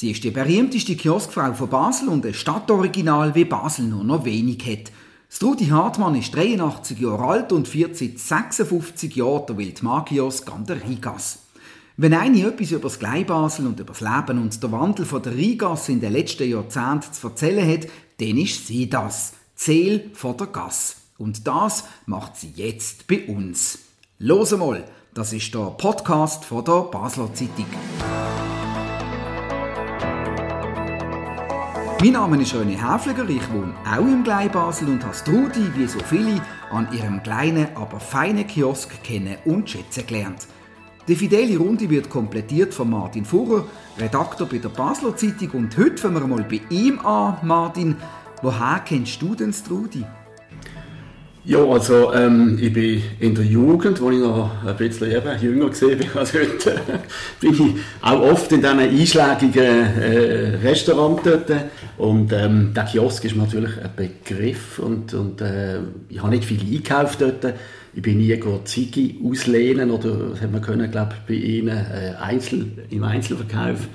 Sie ist die berühmteste Kioskfrau von Basel und ein Stadtoriginal, wie Basel nur noch wenig hat. Strudi Hartmann ist 83 Jahre alt und führt seit 56 Jahren der Wildmarkiosk an der Rheingasse. Wenn eine etwas über das Gleibasel und über das Leben und den Wandel von der Rheingasse in den letzten Jahrzehnten zu erzählen hat, dann ist sie das. Zähl von der Gasse. Und das macht sie jetzt bei uns. Los mal, das ist der Podcast von der Basler Zeitung. Mein Name ist René Häfliger, ich wohne auch im Gleibasel und habe Strudi, wie so viele, an ihrem kleinen, aber feinen Kiosk kennen und schätzen gelernt. Die fidele Runde wird komplettiert von Martin Furrer, Redakteur bei der Basler Zeitung und heute fangen wir mal bei ihm an, Martin. Woher kennst du denn Strudi? Ja, also ähm, ich bin in der Jugend, wo ich noch ein bisschen eben jünger gesehen bin als heute, bin ich auch oft in diesen einschlägigen äh, Restaurants dort. Und ähm, der Kiosk ist natürlich ein Begriff und, und äh, ich habe nicht viel eingekauft dort. Ich bin nie Ziggy auslehnen oder, das hat man können, glaube bei Ihnen äh, Einzel, im Einzelverkauf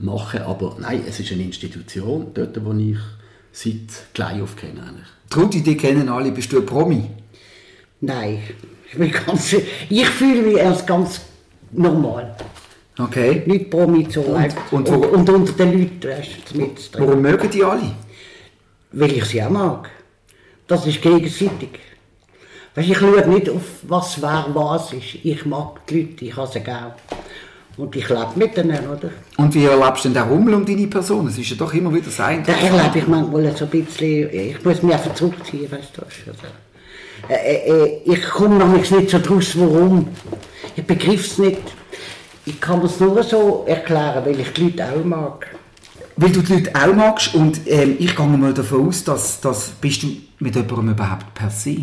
machen. Aber nein, es ist eine Institution dort, wo ich seit klein auf kenne eigentlich. Trudi, die kennen alle, bist du ein Promi? Nein, ich, bin ganz, ich fühle mich erst ganz normal. Okay. Nicht Promi so und, und, und, und, unter den Leuten weißt du, mit drin. Warum mögen die alle? Weil ich sie auch mag. Das ist gegenseitig. Weißt, ich schaue nicht auf was wer was ist. Ich mag die Leute, ich habe sie gerne. Und ich lebe mit denen, oder? Und wie erlebst du denn den Rummel um deine Person? Es ist ja doch immer wieder sein. Da erlebe ich manchmal so ein bisschen, ich muss mich einfach zurückziehen, weißt du. Also, äh, äh, ich komme noch nicht so draus, warum. Ich begriff es nicht. Ich kann es nur so erklären, weil ich die Leute auch mag. Weil du die Leute auch magst und ähm, ich gehe mal davon aus, dass, dass bist du mit jemandem überhaupt per se?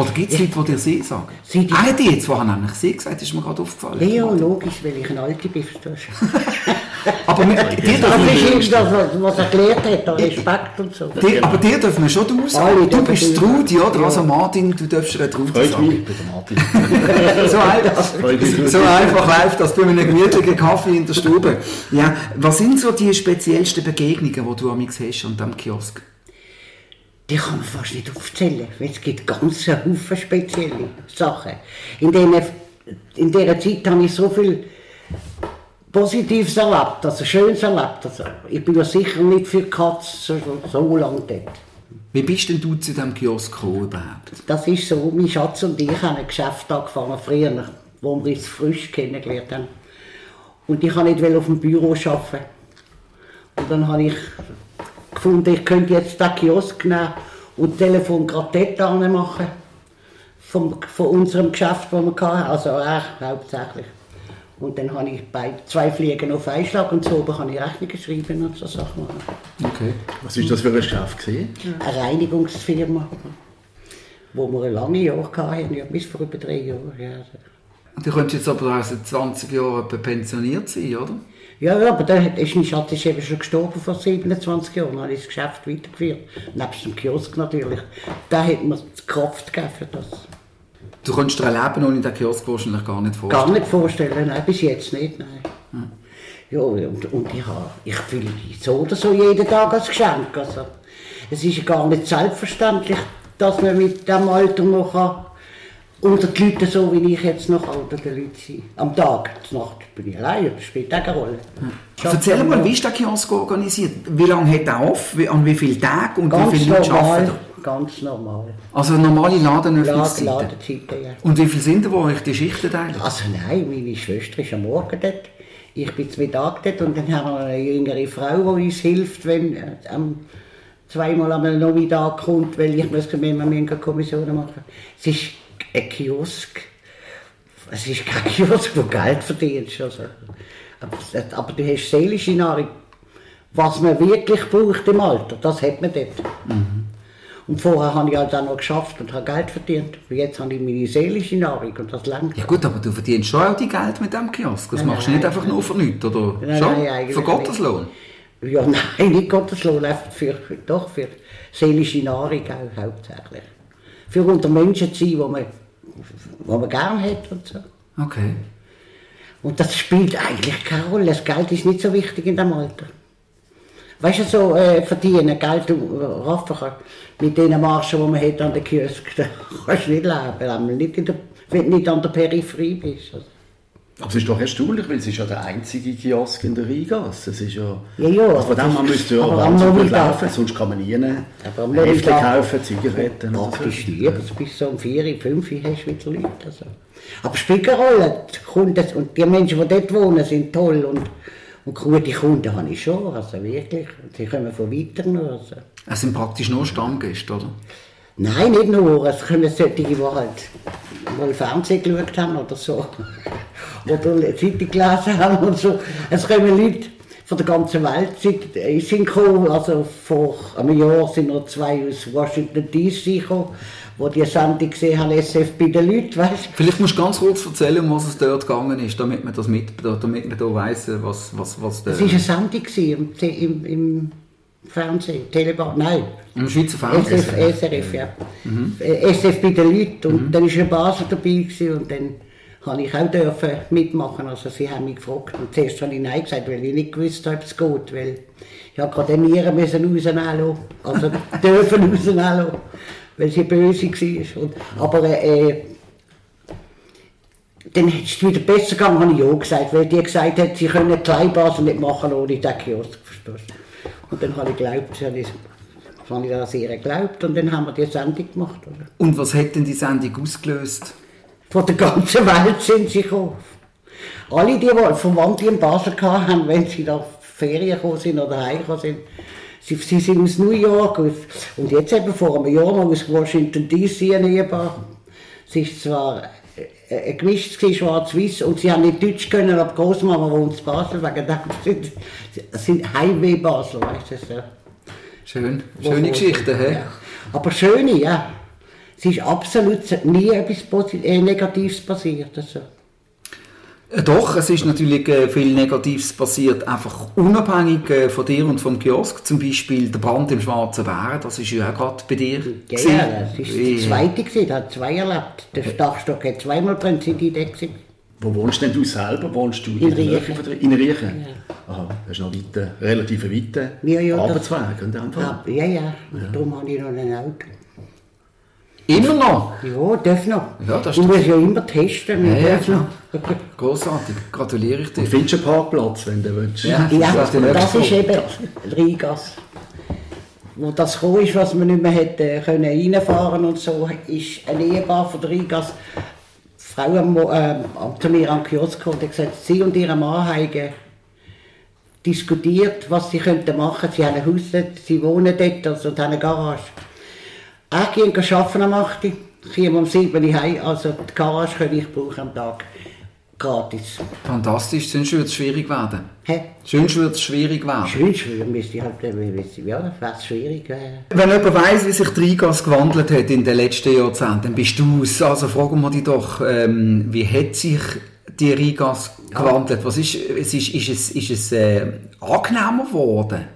Oder gibt es Leute, die dir Sie sagen? Sie die ah, die jetzt vorhin nämlich Sie gesagt, ist mir gerade aufgefallen. Ja, logisch, weil ich ein Alte bin, verstehst Aber mit, dir dürfen wir ist das, was er gelernt hat, Respekt und so. Dir, aber dir dürfen wir schon du sagen. du bist Trudi, oder? Ja. Also Martin, du darfst dir Trudi Freut sagen. Mich, ich bin Martin. so, einfach, so einfach läuft das bei einem gemütlichen Kaffee in der Stube. Ja, was sind so die speziellsten Begegnungen, die du am hast an diesem Kiosk? Die kann man fast nicht aufzählen, weil es gibt ganz viele spezielle Sachen. In, denen, in dieser Zeit habe ich so viel Positives erlebt, also Schönes erlebt. Also ich bin ja sicher nicht für Katzen so, so lange dort. Wie bist denn du zu diesem Kiosk gekommen überhaupt? Das ist so, mein Schatz und ich haben ein Geschäft angefangen, früher, wo wir uns frisch kennengelernt haben. Und ich wollte nicht auf dem Büro arbeiten. Und dann habe ich gefunden, ich könnte jetzt den Kiosk nehmen und Telefon gerade dort machen. Vom, von unserem Geschäft, das wir hatten. Also er hauptsächlich. Und dann habe ich bei zwei Fliegen auf einen Schlag und so oben habe ich Rechnung geschrieben und so Sachen. Okay. Was war das für ein Geschäft? Gewesen? Eine Reinigungsfirma, wo wir ein lange Jahr hatten, ja, bis vor über drei Jahren. Ja. Du könntest jetzt aber seit 20 Jahren pensioniert sein, oder? Ja, aber der ist mein Schatz ist eben schon gestorben vor 27 Jahren. Dann habe ich das Geschäft weitergeführt. Nebst dem Kiosk natürlich. Da hat mir die Kraft gegeben für das. Du kannst dir ein Leben ohne den Kiosk wahrscheinlich gar nicht vorstellen? Gar nicht vorstellen, nein, bis jetzt nicht, nein. Hm. Ja, und, und ich, habe, ich fühle mich so oder so jeden Tag als Geschenk. Also, es ist gar nicht selbstverständlich, dass man mit diesem Alter noch unter die Leute so, wie ich jetzt noch unter den Leuten bin. Am Tag, zur Nacht bin ich allein, das spielt auch keine Rolle. Hm. Erzähl mal, wie ist der Kiosk organisiert? Wie lange hat er auf? An wie vielen Tagen und ganz wie viele Leute arbeiten Ganz normal. Also normale Ladenöffnungszeiten? Ladenzeiten, ja. Und wie viele sind da, wo euch die Schichten teilen? Also nein, meine Schwester ist am Morgen dort. Ich bin zwei Tage dort und dann haben wir eine jüngere Frau, die uns hilft, wenn äh, zweimal am Nachmittag kommt, weil ich muss immer Kommissionen machen. Es ist ein Kiosk. Es ist kein Kiosk, wo Geld verdienst. Also. Aber, du hast seelische Nahrung. Was man wirklich braucht im Alter, das hat man dort. Mhm. Und vorher habe ich halt auch noch geschafft und habe Geld verdient. Und jetzt habe ich meine seelische Nahrung und das langt. Ja gut, aber du verdienst schon auch die Geld mit dem Kiosk. Das nein, machst du nicht einfach nur für nichts, oder? Nein, schon? Nein, für Gotteslohn? Ja, nein, nicht Gotteslohn, für, doch für seelische Nahrung auch hauptsächlich. Für unter Menschen zu sein, die man, die man gerne hat und so. Okay. Und das spielt eigentlich keine Rolle. Das Geld ist nicht so wichtig in dem Alter. Weißt du, so äh, verdienen, Geld raffen mit den Marschen, die man hat an der Kiosk, da kannst du nicht leben, nicht in der, wenn du nicht an der Peripherie bist. Also. Aber es ist doch erstaunlich, weil es ist ja der einzige Kiosk in der Rheingasse. Es ist ja... Ja, ja. Also von dem man müsste ja wahnsinnig gut laufen, sonst kann man nie Hefte kaufen, Zigaretten oder Praktisch nie, also bis so um 4, 5 hast du wieder Leute. Also. Aber es spielt keine Rolle. Die Kunden, und die Menschen, die dort wohnen, sind toll und, und gute Kunden habe ich schon, also wirklich. Sie kommen von weiter noch. Also. Es sind praktisch nur Stammgäste, oder? Nein, nicht nur. Es kommen solche, die halt mal Fernsehen geschaut haben oder so. Oder Zeitung gelesen haben und so. Es kommen Leute von der ganzen Welt sind gekommen. Also vor einem Jahr sind noch zwei aus Washington DC gekommen wo die Sendung gesehen haben, SF bei den Leuten, weißt Vielleicht musst du ganz kurz erzählen, um was es dort gegangen ist, damit man das mit, damit man da weiss, was, was, was der... Es war eine Sendung im, im, im Fernsehen, Telebahn, nein. Im Schweizer Fernsehen? SF, SRF, ja. Mhm. SF bei den Leuten und mhm. dann war eine Basel dabei gewesen, und dann habe ich auch dürfen mitmachen. Also sie haben mich gefragt und zuerst habe ich Nein gesagt, weil ich nicht gewusst habe, ob es geht, weil ich habe gerade den Nieren müssen rausnehmen also dürfen rausnehmen weil sie böse war. Und, aber äh, dann ist es wieder besser gegangen, habe ich auch gesagt, weil die gesagt hat, sie können die Kleinbasel nicht machen ohne den Kiosk, verstehst Und dann habe ich geglaubt, habe ich, habe ich das sehr geglaubt und dann haben wir die Sendung gemacht. Oder? Und was hat denn die Sendung ausgelöst? Von der ganzen Welt sind sie gekommen. Alle, die, die Verwandte in Basel hatten, wenn sie da Ferien gekommen sind oder heimgekommen sind, Sie, sie sind aus New York und jetzt eben vor einem Jahr noch aus Washington DC Ehepaar. Sie ist zwar äh, ein gemischt schwarz-weiß und sie haben nicht Deutsch können, aber Großmama wohnt in Basel, wegen dem sind, sind Heimweh Basel, weißt du. So. Schön, schöne Geschichte, hä? Ja. Aber schöne, ja. Es ist absolut nie etwas äh, Negatives passiert. Also. Äh, doch, es ist natürlich äh, viel Negatives passiert, einfach unabhängig von dir und vom Kiosk. Zum Beispiel der Brand im Schwarzen Bären, das ist ja auch gerade bei dir. Ja, ja das ist der zweite, gewesen, der hat zwei erlebt. Der Dachstock hat zweimal brennt, sind die gewesen. Wo wohnst denn du selber? Wohnst du in, in Riechen? In Riechen? Ja. Aha, das ist noch weiter, relativ weiter ja, ja, Arbeitsweg. Ja, ja, ja, darum habe ich noch ein Auto. Immer noch? Ja, darf noch. Ja, das du musst ja immer testen. Ja, ja, noch. Großartig, gratuliere ich dir. Du findest einen Parkplatz, wenn du willst. Ja, ja das, das ist eben Rigas. Wo das gekommen ist, was man nicht mehr hätte können reinfahren und so, ist ein Ehepaar von Rigas Frau am, äh, zu mir am Kiosk und hat gesagt, sie und ihre Mann haben diskutiert, was sie könnten machen. Sie haben ein Haus sie wohnen dort also, und haben eine Garage. Ich gehe arbeiten am 8 Uhr, komme um 7 Uhr heim, also die Garage kann ich brauchen am Tag. Gratis. Fantastisch, sonst würde es schwierig werden. Hä? Sonst würde es schwierig werden. Sonst müsste ich halt, ja, wäre es schwierig. Äh. Wenn jemand weiss, wie sich die Rigas gewandelt hat in den letzten Jahrzehnten, dann bist du es. Also fragen wir dich doch, ähm, wie hat sich die Rigas gewandelt? Was ist, ist, ist, ist es, ist es äh, angenehmer geworden?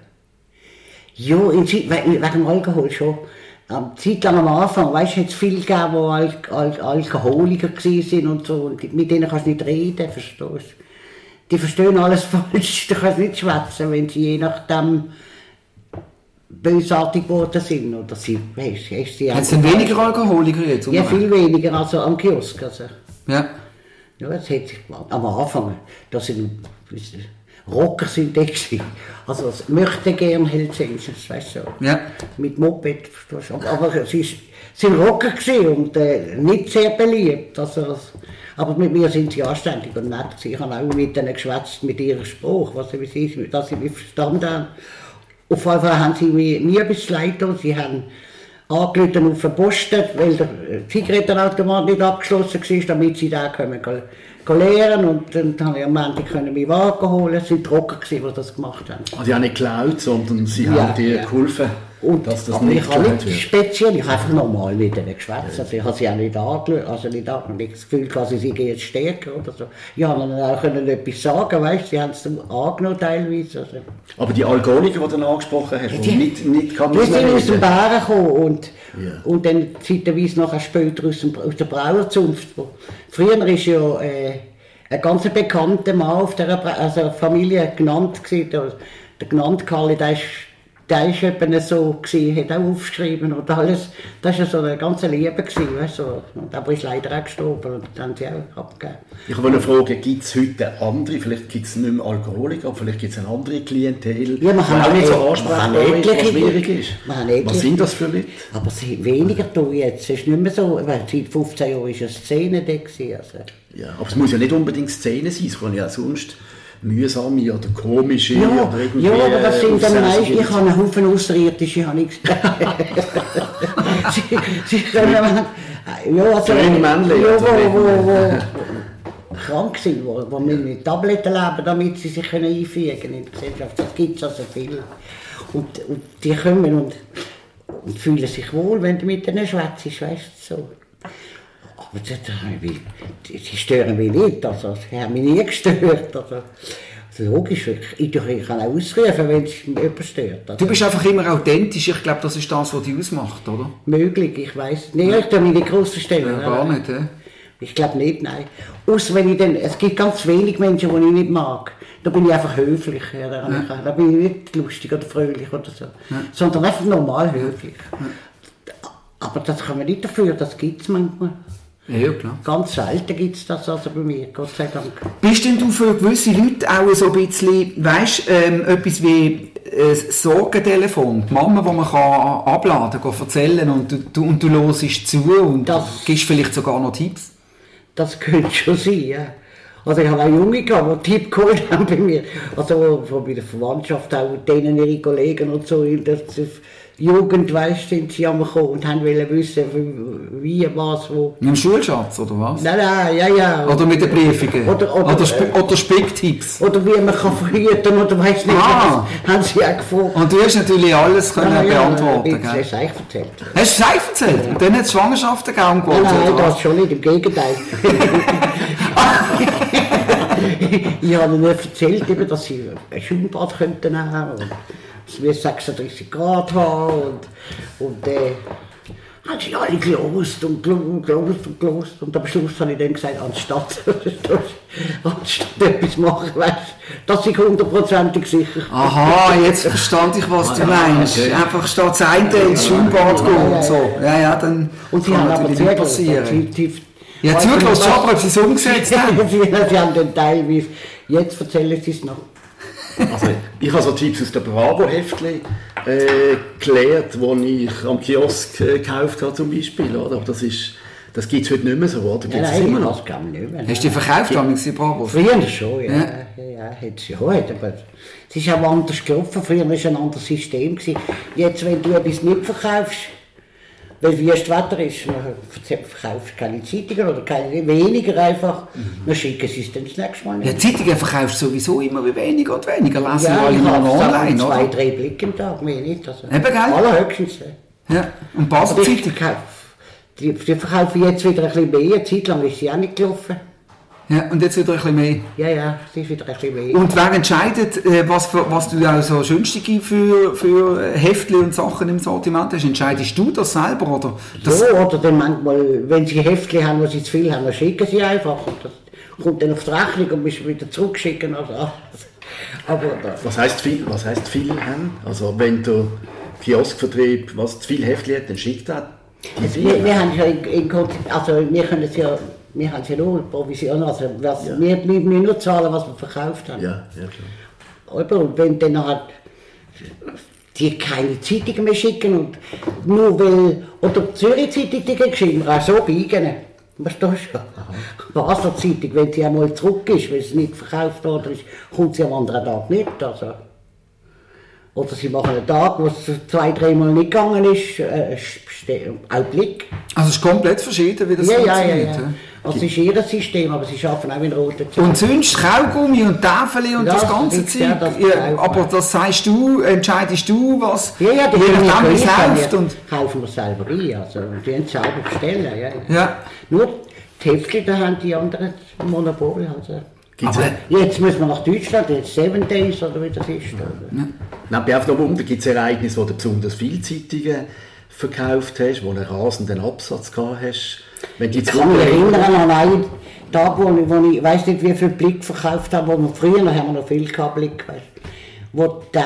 Ja, wegen dem Alkohol schon eine Zeit lang am Anfang, weißt du, hat es viele gegeben, die Al Al Alkoholiker waren und so, und mit denen kannst du nicht reden, verstehst du? Die verstehen alles falsch, du kannst nicht schwätzen, wenn sie je nachdem bösartig geworden sind, oder sie, weißt du, sie Hat es denn weniger Alkoholiker jetzt? Ja, viel weniger, also am Kiosk, also. Ja. Ja, es hat sich, am Anfang, da sind, weißt du, Rocker sind die gewesen. Also das möchte gern Helsingens, weißt du. Ja. Mit Moped, aber sie sind Rocker gewesen und äh, nicht sehr beliebt. Also, aber mit mir sind sie anständig und nett. Ich habe auch mit ihnen geschwätzt, mit ihrem Spruch, was sie, sie, dass sie mich verstanden haben. Auf jeden Fall haben sie mir nie etwas leid Sie haben angerufen auf den Posten, weil der Zigarettenautomat nicht abgeschlossen war, damit sie da können lernen und dann konnte ich am Montag meinen Wagen holen. Es waren Trocker, die das gemacht haben. Also die haben nicht geklaut, sondern sie ja, haben dir ja. geholfen, und, dass das nicht ich habe nicht speziell, ich habe einfach normal mit ihnen geschwätzt. Also ich habe sie auch nicht angeschaut, also nicht, nicht das Gefühl, dass sie gehen jetzt stärker oder so. Ich habe ihnen auch können etwas sagen, weißt, sie haben es angenommen teilweise. Also. Aber die Alkoholiker, die du dann angesprochen hast, die, nicht, nicht kann Die sind aus dem Bären gekommen und, ja. und dann zeitweise nachher später aus, dem, aus der Brauerzunft. Früher ist ja... Äh, ein ganz bekannter Mann auf der also Familie genannt gewesen, der, der genannt Karli, der ist der ist eben so gewesen, hat auch aufgeschrieben und alles. Das war so eine ganze Liebe gewesen, weißt du. Und aber ist leider auch gestorben und dann haben sie auch abgegeben. Ich wollte fragen, gibt es heute andere, vielleicht gibt es nicht mehr Alkoholiker, aber vielleicht gibt es eine andere Klientel, ja, man auch nicht so ansprechbar ist, was schwierig ist. Was sind das für Leute? Aber sind weniger da jetzt. Es ist nicht mehr so, weil seit 15 Jahren war eine Szene da. Gewesen, also. Ja, aber es muss ja nicht unbedingt Szene sein, es kann ja sonst mühsame oder komische ja, oder irgendwie... Ja, aber das sind dann meist, ich habe einen Haufen Außerirdische, habe ich sie, sie können... Ja, also... Männchen, ja, wo, wo, wo krank sind, wo, wo mit Tabletten leben, damit sie sich können einfügen können in die Gesellschaft. Das gibt es also viel. Und, und die kommen und, und fühlen sich wohl, wenn du mit ihnen schwätzt, weißt du, so. Aber das, die, die stören mich nicht, also sie haben mich nie gestört. Also. also logisch, ich, ich kann auch ausrufen, wenn es jemand stört. Also. Du bist einfach immer authentisch, ich glaube, das ist das, was dich ausmacht, oder? Möglich, ich weiß Nein, ich tue nicht groß stellen. Ja, gar nicht, ja. Ich glaube nicht, nein. Außer wenn ich dann, es gibt ganz wenig Menschen, die ich nicht mag. Da bin ich einfach höflich. Ja, da, ja. da bin ich nicht lustig oder fröhlich oder so. Ja. Sondern einfach normal höflich. Aber das kann man nicht dafür, das gibt es manchmal. Ja, klar. Ganz selten gibt es das also bei mir, Gott sei Dank. Bist denn du für gewisse Leute auch so ein bisschen, weißt ähm, etwas wie ein Sorgentelefon, die Mama, die man kann abladen kann, erzählen und du, du, und du hörst zu und das, gibst vielleicht sogar noch Tipps? Das könnte schon sein, ja. Also ich habe auch Junge gehabt, die Tipp geholt haben bei mir. Also von meiner Verwandtschaft, auch denen ihre Kollegen und so. Das, Jugend, weißt, sind sie am gekommen und haben wollen wissen, wie, was, wo. Mit dem Schulschatz, oder was? Nein, nein, ja, ja. Oder mit den Briefungen? Oder, oder, oder, Sp oder Spicktipps? Oder wie man kann verhüten oder weiss nicht, ah. haben sie auch gefragt. Und du hast natürlich alles können ja, ja, beantworten, gell? Hast du es erzählt? Hast du es erzählt? Ja. Und dann hat es Schwangerschaften gegeben, Nein, nein, das schon nicht, im Gegenteil. ich habe ihnen erzählt, dass sie ein Schwimmbad könnten haben es wird 36 Grad haben und, und äh, haben sie alle gelost und gelost und gelost und am Schluss habe ich dann gesagt, anstatt, anstatt etwas machen, weißt, dass ich hundertprozentig sicher Aha, jetzt verstand ich, was du meinst. Okay. Einfach statt das eine ins Schwimmbad gehen und so. Ja, ja, dann und sie kann haben natürlich aber nicht passieren. Ja, zugelassen, aber ob sie es umgesetzt haben. sie haben den teilweise, jetzt erzählen sie es noch. Also, ich habe so Tipps aus der Bravo-Heftli äh, gelernt, die ich am Kiosk äh, gekauft habe zum Beispiel. Oder? Aber das ist... Das gibt es heute nicht mehr so, oder? Gibt's nein, immer noch? Das nicht mehr. Hast du die verkauft, damals die Bravos? Früher schon, ja. ja. ja, hat es ja heute, aber es ist auch anders gelaufen. Früher war es ein anderes System. Gewesen. Jetzt, wenn du etwas nicht verkaufst, weil wie das Wetter ist, man verkauft keine Zeitungen oder keine, weniger einfach, mhm. dann schicken sie es dann das nächste Mal nicht. Ja, Zeitungen verkaufst du sowieso immer weniger und weniger, lesen ja, alle mal online, zwei, oder? zwei, drei Blicke im Tag, mehr nicht. Also, Eben, gell? Allerhöchstens. Ja, und Basel-Zeitung? Die, die verkaufen jetzt wieder ein bisschen mehr, eine Zeit lang ist sie auch nicht gelaufen. Ja, und jetzt wieder ein bisschen mehr. Ja, ja, es ist wieder ein bisschen mehr. Und wer entscheidet, äh, was, für, was du auch so günstige für, für Heftchen und Sachen im Sortiment hast? Entscheidest du das selber? Oder das ja, oder dann manchmal, wenn sie Heftchen haben, wo sie zu viel haben, dann schicken sie einfach. Und das kommt dann auf die Rechnung und müssen wieder zurückschicken. Also, aber, was, heisst viel, was heisst viel haben? Also wenn du Kioskvertrieb, was zu viel Heftchen hat, dann schickt er also wir, wir haben ja in, in, also wir können es ja wir haben ja nur Provision, also was, ja. wir, müssen nur zahlen, was wir verkauft haben. Ja, ja klar. Und wenn dann halt die keine Zeitungen mehr schicken und nur weil, oder die Zürich Zeitung, die geschrieben, auch so biegen. Weißt du schon? Basler Zeitung, wenn sie einmal zurück ist, weil sie nicht verkauft worden ist, kommt sie am anderen Tag nicht. Also. Oder sie machen einen Tag, wo es zwei, dreimal nicht gegangen ist, äh, auch Blick. Also es ist komplett verschieden, wie das ja, funktioniert. Ja, ja, ja. Also es ist ihr System, aber sie arbeiten auch in roten Zahlen. Und sonst Kaugummi und Tafel und ja, das ganze Zeug. Ja, das ja, aber das sagst du, entscheidest du, was ja, ja, die je nachdem es läuft. Und kaufen wir selber ein, also die haben selber bestellen. Ja, ja. Nur die Hälfte, da haben die anderen Monopole. Also. Aber jetzt müssen wir nach Deutschland, jetzt Seven Days oder wie das ist. Oder? Ja. Nein, bei Wunder gibt es Ereignisse, wo du besonders viele Zeitungen verkauft hast, wo du einen rasenden Absatz gehabt hast. Wenn die ich kann mich erinnern an einen, da, wo ich, wo ich weiß nicht, wie viel Blick verkauft habe, wo wir früher, noch haben wir noch viel gehabt, Blick, weißt, wo der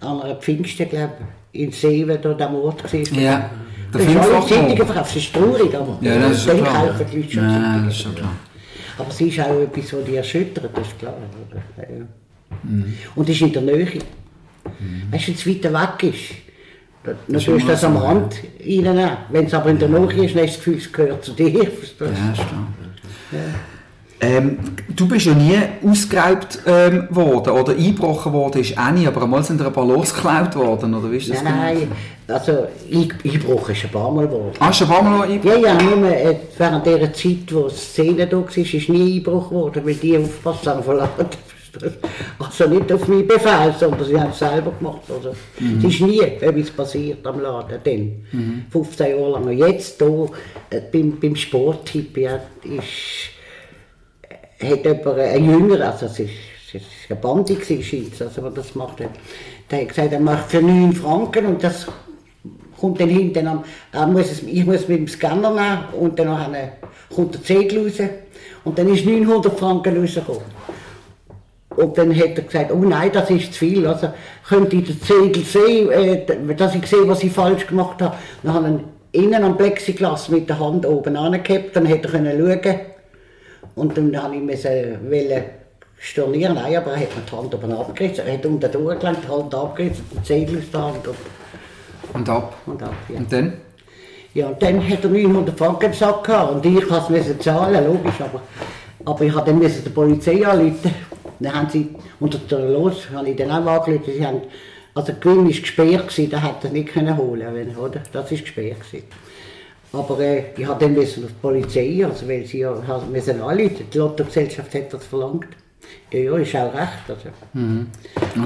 an einer Pfingsten, glaube ich, in Seewen da der Mord war. Ja. Der Das ist alle Fünffachmord. Zeitungen verkauft, das ist traurig, aber Ja, das ist dann schon klar. kaufen die Leute schon Ja, Zeitungen. das ist schon klar. Aber es ist auch etwas, was die erschüttert, das ist klar. oder? Ja. Mhm. Und es ist in der Nähe. Weißt du, wenn es weiter weg ist, schon du mal das am Rand reinnehmen. Wenn es aber in der Nähe ist, dann hast du das Gefühl, es gehört zu dir. Du? Ja. Ähm, du bist ja nie ausgeraubt ähm, worden oder eingebrochen worden, ist auch nie, aber einmal sind dir ein paar losgeklaut worden, oder wie ist das Nein, nein, also Einbruch ist ein paar Mal geworden. Ah, du ein paar Mal eingebrochen? Ja, ja, nur äh, während dieser Zeit, wo die Szene da war, ist nie Einbruch geworden, weil die aufpasst haben verladen. Also nicht auf meinen Befehl, sondern sie haben es selber gemacht. Also, Es ist nie etwas passiert am Laden, dann, 15 Jahre lang. Und jetzt hier, äh, beim, beim Sporttipp, ja, ist, äh, hat jemand, ein Jünger, also es ist, es ist eine Bande gewesen, also, der das gemacht hat, der hat gesagt, er macht für 9 Franken und das kommt dann hinten am, er muss es, ich muss mit dem Scanner nehmen und dann kommt der Zettel raus und dann ist 900 Franken rausgekommen. Und dann hat er gesagt, oh nein, das ist zu viel. Also könnte ich den Zettel sehen, äh, dass ich sehe, was ich falsch gemacht habe. Dann habe ich ihn innen am Plexiglas mit der Hand oben angehabt, dann hätte er können schauen. Und dann habe ich müssen, wollen stornieren, nein, aber er hat mir die Hand oben abgerissen. Er hat unter Uhr gelangt, die Hand abgerissen, den Zettel aus der Hand und, Und ab. und ab. Ja. Und dann? Ja, und dann hat er 900 Franken im Sack gehabt und ich musste es zahlen, logisch, aber, aber ich musste dann der Polizei anrufen. Dann haben sie, unter der Los, habe ich dann auch angerufen, sie haben, also der Gewinn war gesperrt, gewesen, den hätte er nicht können holen wenn, oder? Das war gesperrt. Gewesen. Aber äh, ich habe dann müssen auf die Polizei, also weil sie ja haben müssen anrufen, die Lottogesellschaft hat das verlangt. Ja, ja, ist auch recht. Also. Und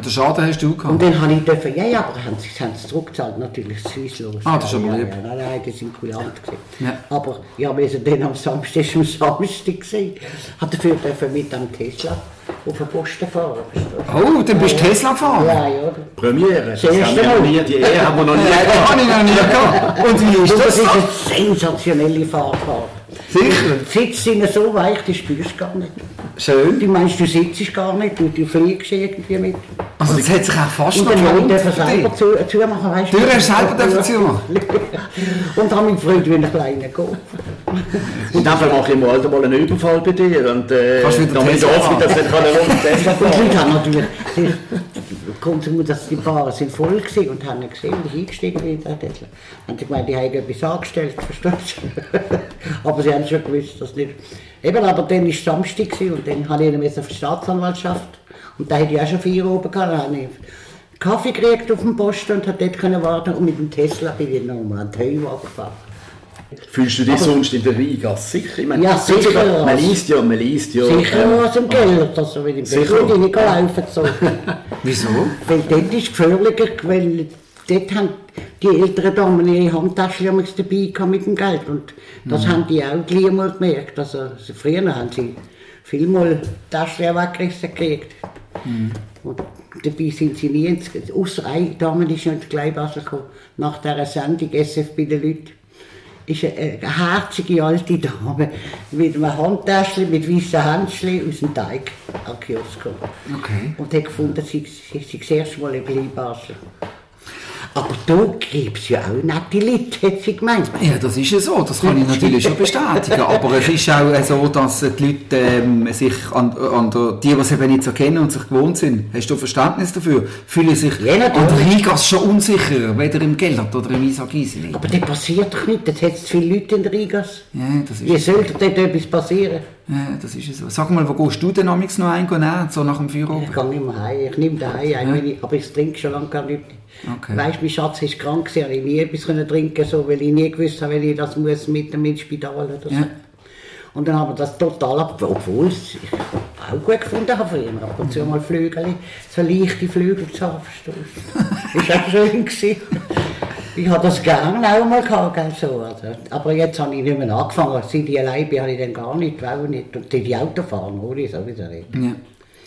den Schaden hast du Und gehabt? dann habe ich dürfen, ja, ja, aber haben sie haben es zurückgezahlt, natürlich, das Swisslos. Ah, das ist aber ja, lieb. Ja, nein, nein, die sind kulant gewesen. Ja. Aber ich habe also dann am Samstag, ist am Samstag gesehen, hat dafür dürfen mit dem Tesla auf den Posten fahren. Oh, dann bist du Tesla gefahren? Ja, ja. Premiere. Das Das erste Mal. nie, die Ehe haben wir noch nie Ja, gehabt. das habe ich noch nie gehabt. Und wie ist das das? ist eine sensationelle Fahrfahrt. Sicher? Die Sitze sind so weich, die spürst du gar nicht. Schön. Du meinst, du sitzt gar nicht, du, du fliegst irgendwie mit. Also das hat sich auch fast Und noch dann habe ich gelohnt für selber dich. zu, zumachen, weißt Du hast selber dürfen zumachen? Und habe mich gefreut wie ein kleiner Golf. Und dann mache ich im Alter mal einen Überfall bei dir. Und äh, Kannst du wieder dann ich Tesla offen, dass ich nicht eine Runde Tesla Und die fahren Leute haben natürlich, zu mir, dass die Paare sind voll gewesen und haben gesehen, wie ich eingestiegen bin in den Tesla. Und ich meine, die haben etwas angestellt, verstehst du? aber sie haben schon gewusst, dass nicht. Eben, aber dann war es Samstag gewesen und dann habe ich ihn auf die Staatsanwaltschaft und da hätte ich auch schon vier oben gehabt. Ich Kaffee gekriegt auf dem Posten und habe dort können warten und mit dem Tesla bin ich nochmal an die Höhe gefahren. Fühlst du dich sonst in der Rheingasse sicher? Ich meine, Ja, sicher. Man liest ja, man liest ja. Sicher ähm, ähm, aus dem Keller, dass er wieder Sicher. Bett nicht laufen soll. Wieso? Weil dort ist es gefährlicher, weil dort haben die älteren Damen ihre Handtaschen immer dabei mit dem Geld. Und das haben die auch gleich mal gemerkt. Also, also früher haben sie vielmal Taschen weggerissen gekriegt. Und dabei sind sie nie ins... Außer eine Dame ist noch ins Gleibwasser gekommen, nach dieser Sendung «SF bei den Leuten». Ist eine, eine herzige alte Dame mit einem Handtäschchen, mit weißen Händchen aus dem Teig am Kiosk gekommen. Okay. Und hat gefunden, sie sie sie das erste Mal im Gleibwasser. Aber da gibt es ja auch nette Leute, hat sie gemeint. Ja, das ist ja so, das kann ich natürlich schon bestätigen. Aber es ist auch äh, so, dass äh, die Leute ähm, sich an, an der, die, die es eben nicht so kennen und sich gewohnt sind, hast du Verständnis dafür, fühlen sich Ja, an der Rheingasse schon unsicherer, weder im Gellert oder im Isar Giseli. Aber das passiert doch nicht, jetzt hat es viele Leute in der Rigas. Ja, das Wie ist, sollte dort etwas passieren? ja, das ist ja so. Sag mal, wo gehst du denn noch einnehmen, so nach dem Ich Feierabend? gehe nicht mehr heim, ich nehme daheim ein, ich, aber ich trinke schon lange gar nicht. Okay. Weißt du, mein Schatz ist krank, gewesen, habe ich nie etwas können trinken so, weil ich nie gewusst habe, wenn ich das muss mit dem ins Spital oder so. Ja. Und dann haben wir das total ab, obwohl es ich auch gut gefunden habe früher, ab und zu mal Flügel, so leichte Flügel zu haben? Ist auch schön gewesen. Ich habe das gerne auch mal gehabt, gell, so. Also, aber jetzt habe ich nicht mehr angefangen. Seit ich allein bin, habe ich dann gar nicht, auch nicht. Und die, die Auto fahren, ohne sowieso nicht. Ja.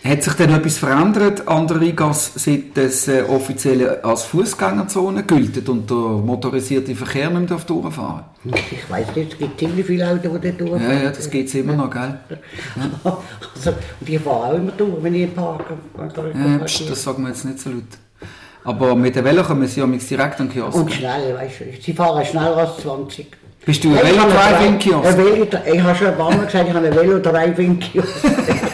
Hat sich denn etwas verändert an der Rigas, seit es äh, offiziell als Fußgängerzone gilt und der motorisierte Verkehr nicht mehr durchfahren Ich weiß nicht, es gibt ziemlich viele Autos, die durchfahren. Ja, ja, das gibt es immer noch, gell? also, und ich fahre auch immer durch, wenn ich im Park ja, pst, Das sagen wir jetzt nicht so laut. Aber mit der Velo kommen sie ja direkt an den Kiosk. Und schnell, weißt du. Sie fahren schneller als 20. Bist du ein Velo-Driving-Kiosk? Ich habe schon ein paar Mal gesagt, ich habe einen Velo-Driving-Kiosk.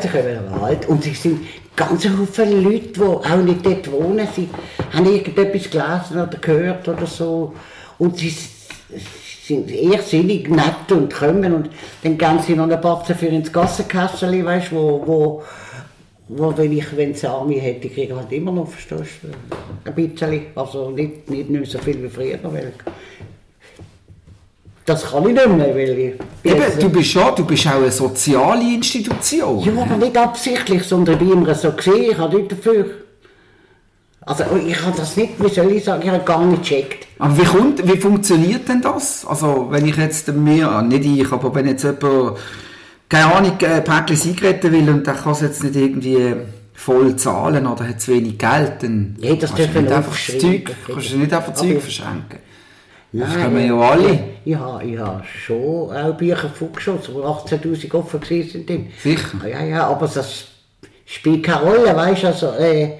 sie kommen aber halt. Und es sind ganz viele Leute, die auch nicht dort wohnen. Sie haben irgendetwas gelesen oder gehört oder so. Und sie sind eher sinnig nett und kommen. Und dann gehen sie noch ein paar für ins Gassenkassel, weißt wo, wo wo wenn ich wenn es Army hätte, kriege halt immer noch, verstehst du, ein bisschen, also nicht, nicht, nicht so viel wie früher, weil das kann ich nicht mehr, weil ich... Eben, du bist, ja, du bist auch eine soziale Institution. Ja, aber nicht absichtlich, sondern ich bin immer so gesehen, ich habe nicht dafür... Also ich habe das nicht, wie soll ich sagen, ich habe gar nicht gecheckt. Aber wie, kommt, wie funktioniert denn das? Also wenn ich jetzt mir, nicht ich, aber wenn jetzt jemand keine Ahnung, ein Päckchen Zigaretten will und der kann es jetzt nicht irgendwie voll zahlen oder hat zu wenig Geld, dann ja, das kannst du nicht einfach Zeug, kannst du nicht einfach Zeug verschenken. Nein, das können wir ja alle. Ich, habe, ich habe schon auch Bücher vorgeschossen, wo 18'000 offen sind. Sicher? Ja, ja, aber das spielt keine Rolle, weißt du, also, äh,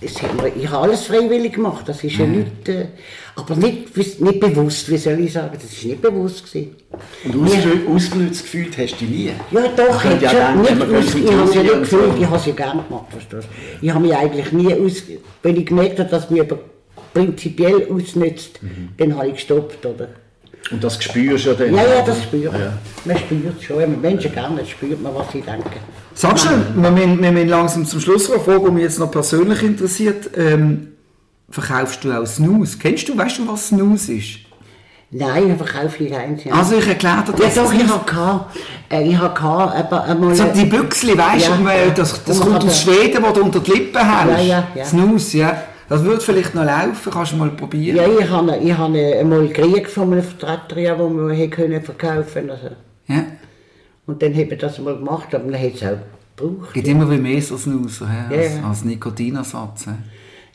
ich habe alles freiwillig gemacht, das ist ja mhm. nicht, äh, aber nicht, nicht bewusst, wie soll ich sagen, das ist nicht bewusst gewesen. Und ja. ausgelöst gefühlt hast du nie? Ja doch, ich, ja nicht aus, ich habe es ja nicht gefühlt, so. ich habe es ja gerne gemacht, verstehst du. Ich habe mich eigentlich nie aus, wenn ich gemerkt habe, dass mich prinzipiell ausnützt, mhm. dann habe ich gestoppt, oder? Und das spürst du ja dann? Ja, ja, das spürt man. Ja. Man spürt es schon. Wenn Menschen gerne spürt man, was sie denken. Sag schon, wir, müssen, wir müssen langsam zum Schluss fragen, die mich jetzt noch persönlich interessiert. Ähm, verkaufst du auch Snus? Kennst du, weißt du, was Snus ist? Nein, ich verkaufe nicht eins. Ja. Also ich erkläre dir das. Ja doch, ich habe äh, ich habe einmal... So die Büchsli, weißt du, ja, das, das kommt aus Schweden, wo du unter die Lippen hast. Ja, ja, ja. Snus, ja. Das würde vielleicht noch laufen, kannst du mal probieren. Ja, ich habe, ich habe einmal gekriegt von einem Vertreter, ja, wo wir können verkaufen also. Ja. Und dann habe ich das mal gemacht, aber dann hat es auch gebraucht. Es gibt immer wie mehr so Snus, ja, als, ja. als Nikotinersatz.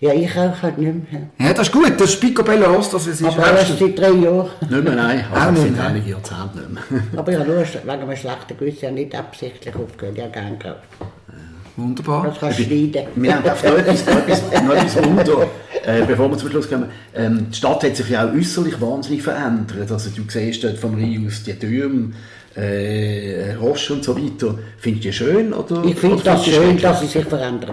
Ja, ich auch halt nicht mehr. Ja, das ist gut, das ist Picobello Rost, das ist Aber erst seit drei Jahren. Nicht mehr, nein, also auch sind einige Jahrzehnte nicht mehr. Aber ich habe nur wegen einem schlechten Gewissen nicht absichtlich aufgehört, ich habe gerne gekauft. Wunderbar. Das kannst du schneiden. Wir haben noch etwas, noch etwas, noch etwas Wunder, äh, bevor wir zum Schluss kommen. Ähm, die Stadt hat sich ja auch äußerlich wahnsinnig verändert. Also du siehst dort vom Rhein aus die Türme, äh, Roche und so weiter. Findest du die schön? Oder, ich finde das schön, dass sie sich verändert.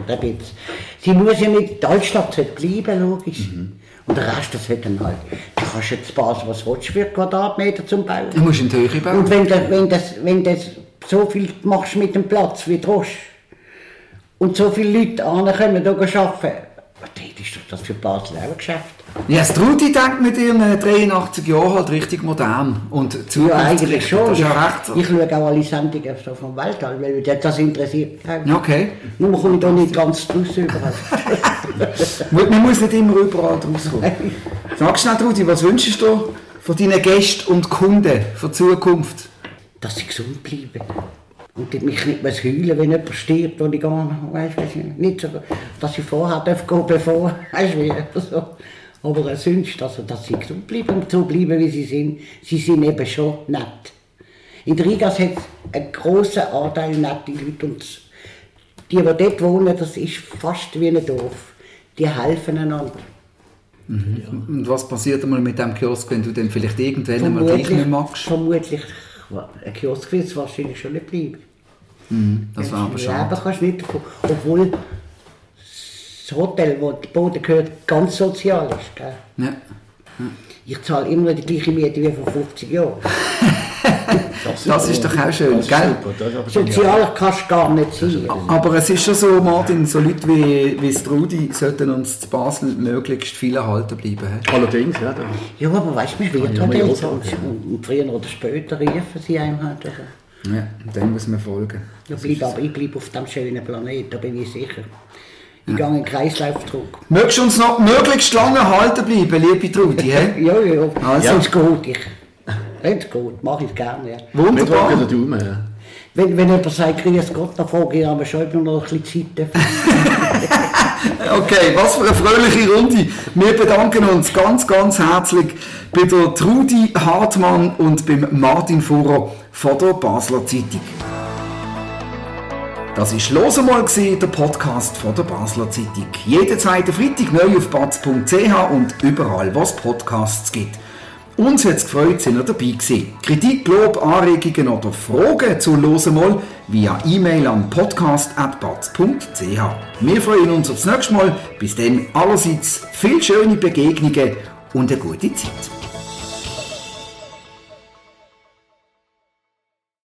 Sie muss ja nicht, die Altstadt sollte bleiben, logisch. Mhm. Und der Rest, das wird dann halt, du kannst jetzt Basel, was willst du für Quadratmeter zum Bauen. Du musst in die Höhe bauen. Und wenn, das, wenn, das, wenn das so viel machst mit dem Platz wie Roche, und so viele Leute ankommen, hier arbeiten, das ist doch das für Basel auch ein Geschäft. Ja, Strudi denkt mit ihren 83 Jahren halt richtig modern und Ja, eigentlich schon. Das ist ja recht so. Ich schaue auch alle Sendungen so vom Weltall, weil mich das interessiert. Okay. Nur komme ich da nicht ganz draus überall. Man muss nicht immer überall draus kommen. Sag schnell, Trudi, was wünschst du von deinen Gästen und Kunden für die Zukunft? Dass sie gesund bleiben. Und mich nicht mehr heulen, wenn jemand stirbt, wo ich gar nicht, weißt, weißt, nicht so, dass ich vorher darf gehen, bevor, weißt du, so. Aber sonst, also, dass sie gesund bleiben und so bleiben, wie sie sind, sie sind eben schon nett. In der Rigas hat es einen grossen Anteil nette Leute und die, die dort wohnen, das ist fast wie ein Dorf. Die helfen einander. Mhm. Ja. Und was passiert einmal mit dem Kiosk, wenn du den vielleicht irgendwann einmal gleich nicht magst? Vermutlich, ein Kiosk wird es wahrscheinlich schon nicht bleiben. Mhm, das war aber schade. Leben kannst du nicht davon. Obwohl das Hotel, wo der Boden gehört, ganz sozial ist. Gell? Ja. ja. Ich zahle immer die gleiche Miete wie vor 50 Jahren. das, das ist doch auch schön, gell? Sozial kannst du gar nicht sein. Aber es ist schon so, Martin, so Leute wie, wie Strudi sollten uns zu Basel möglichst viel erhalten bleiben. Allerdings, ja. Ja, aber weißt du, man wird halt und früher oder später riefen sie einem halt. Also. Ja, dem muss man folgen. Ja, bleib, aber ich bleibe auf diesem schönen Planeten, da bin ich sicher. Ich ja. gehe einen Kreislaufdruck. Möchtest du uns noch möglichst lange halten bleiben, liebe Trudi? ja, ja. Also. Ja. ist gut. Ich, das gut, mache ich gerne. Ja. Wunderbar. Wir Daumen, ja. Wenn, wenn jemand sagt, grüß Gott, dann frage ich aber schon, ob wir noch ein bisschen Zeit dafür Okay, was für eine fröhliche Runde. Wir bedanken uns ganz, ganz herzlich bei der Trudi Hartmann und beim Martin Fuhrer von der Basler Zeitung. Das ist «Los einmal» der Podcast von der Basler Zeitung. Jeden zweiten Freitag neu auf batz.ch und überall, wo es Podcasts gibt. Uns hat es gefreut, sind ihr dabei gewesen. Kritik, Lob, Anregungen oder Fragen zu «Los einmal» via E-Mail an podcast.batz.ch. Wir freuen uns aufs nächste Mal. Bis dann allerseits viel schöne Begegnungen und eine gute Zeit.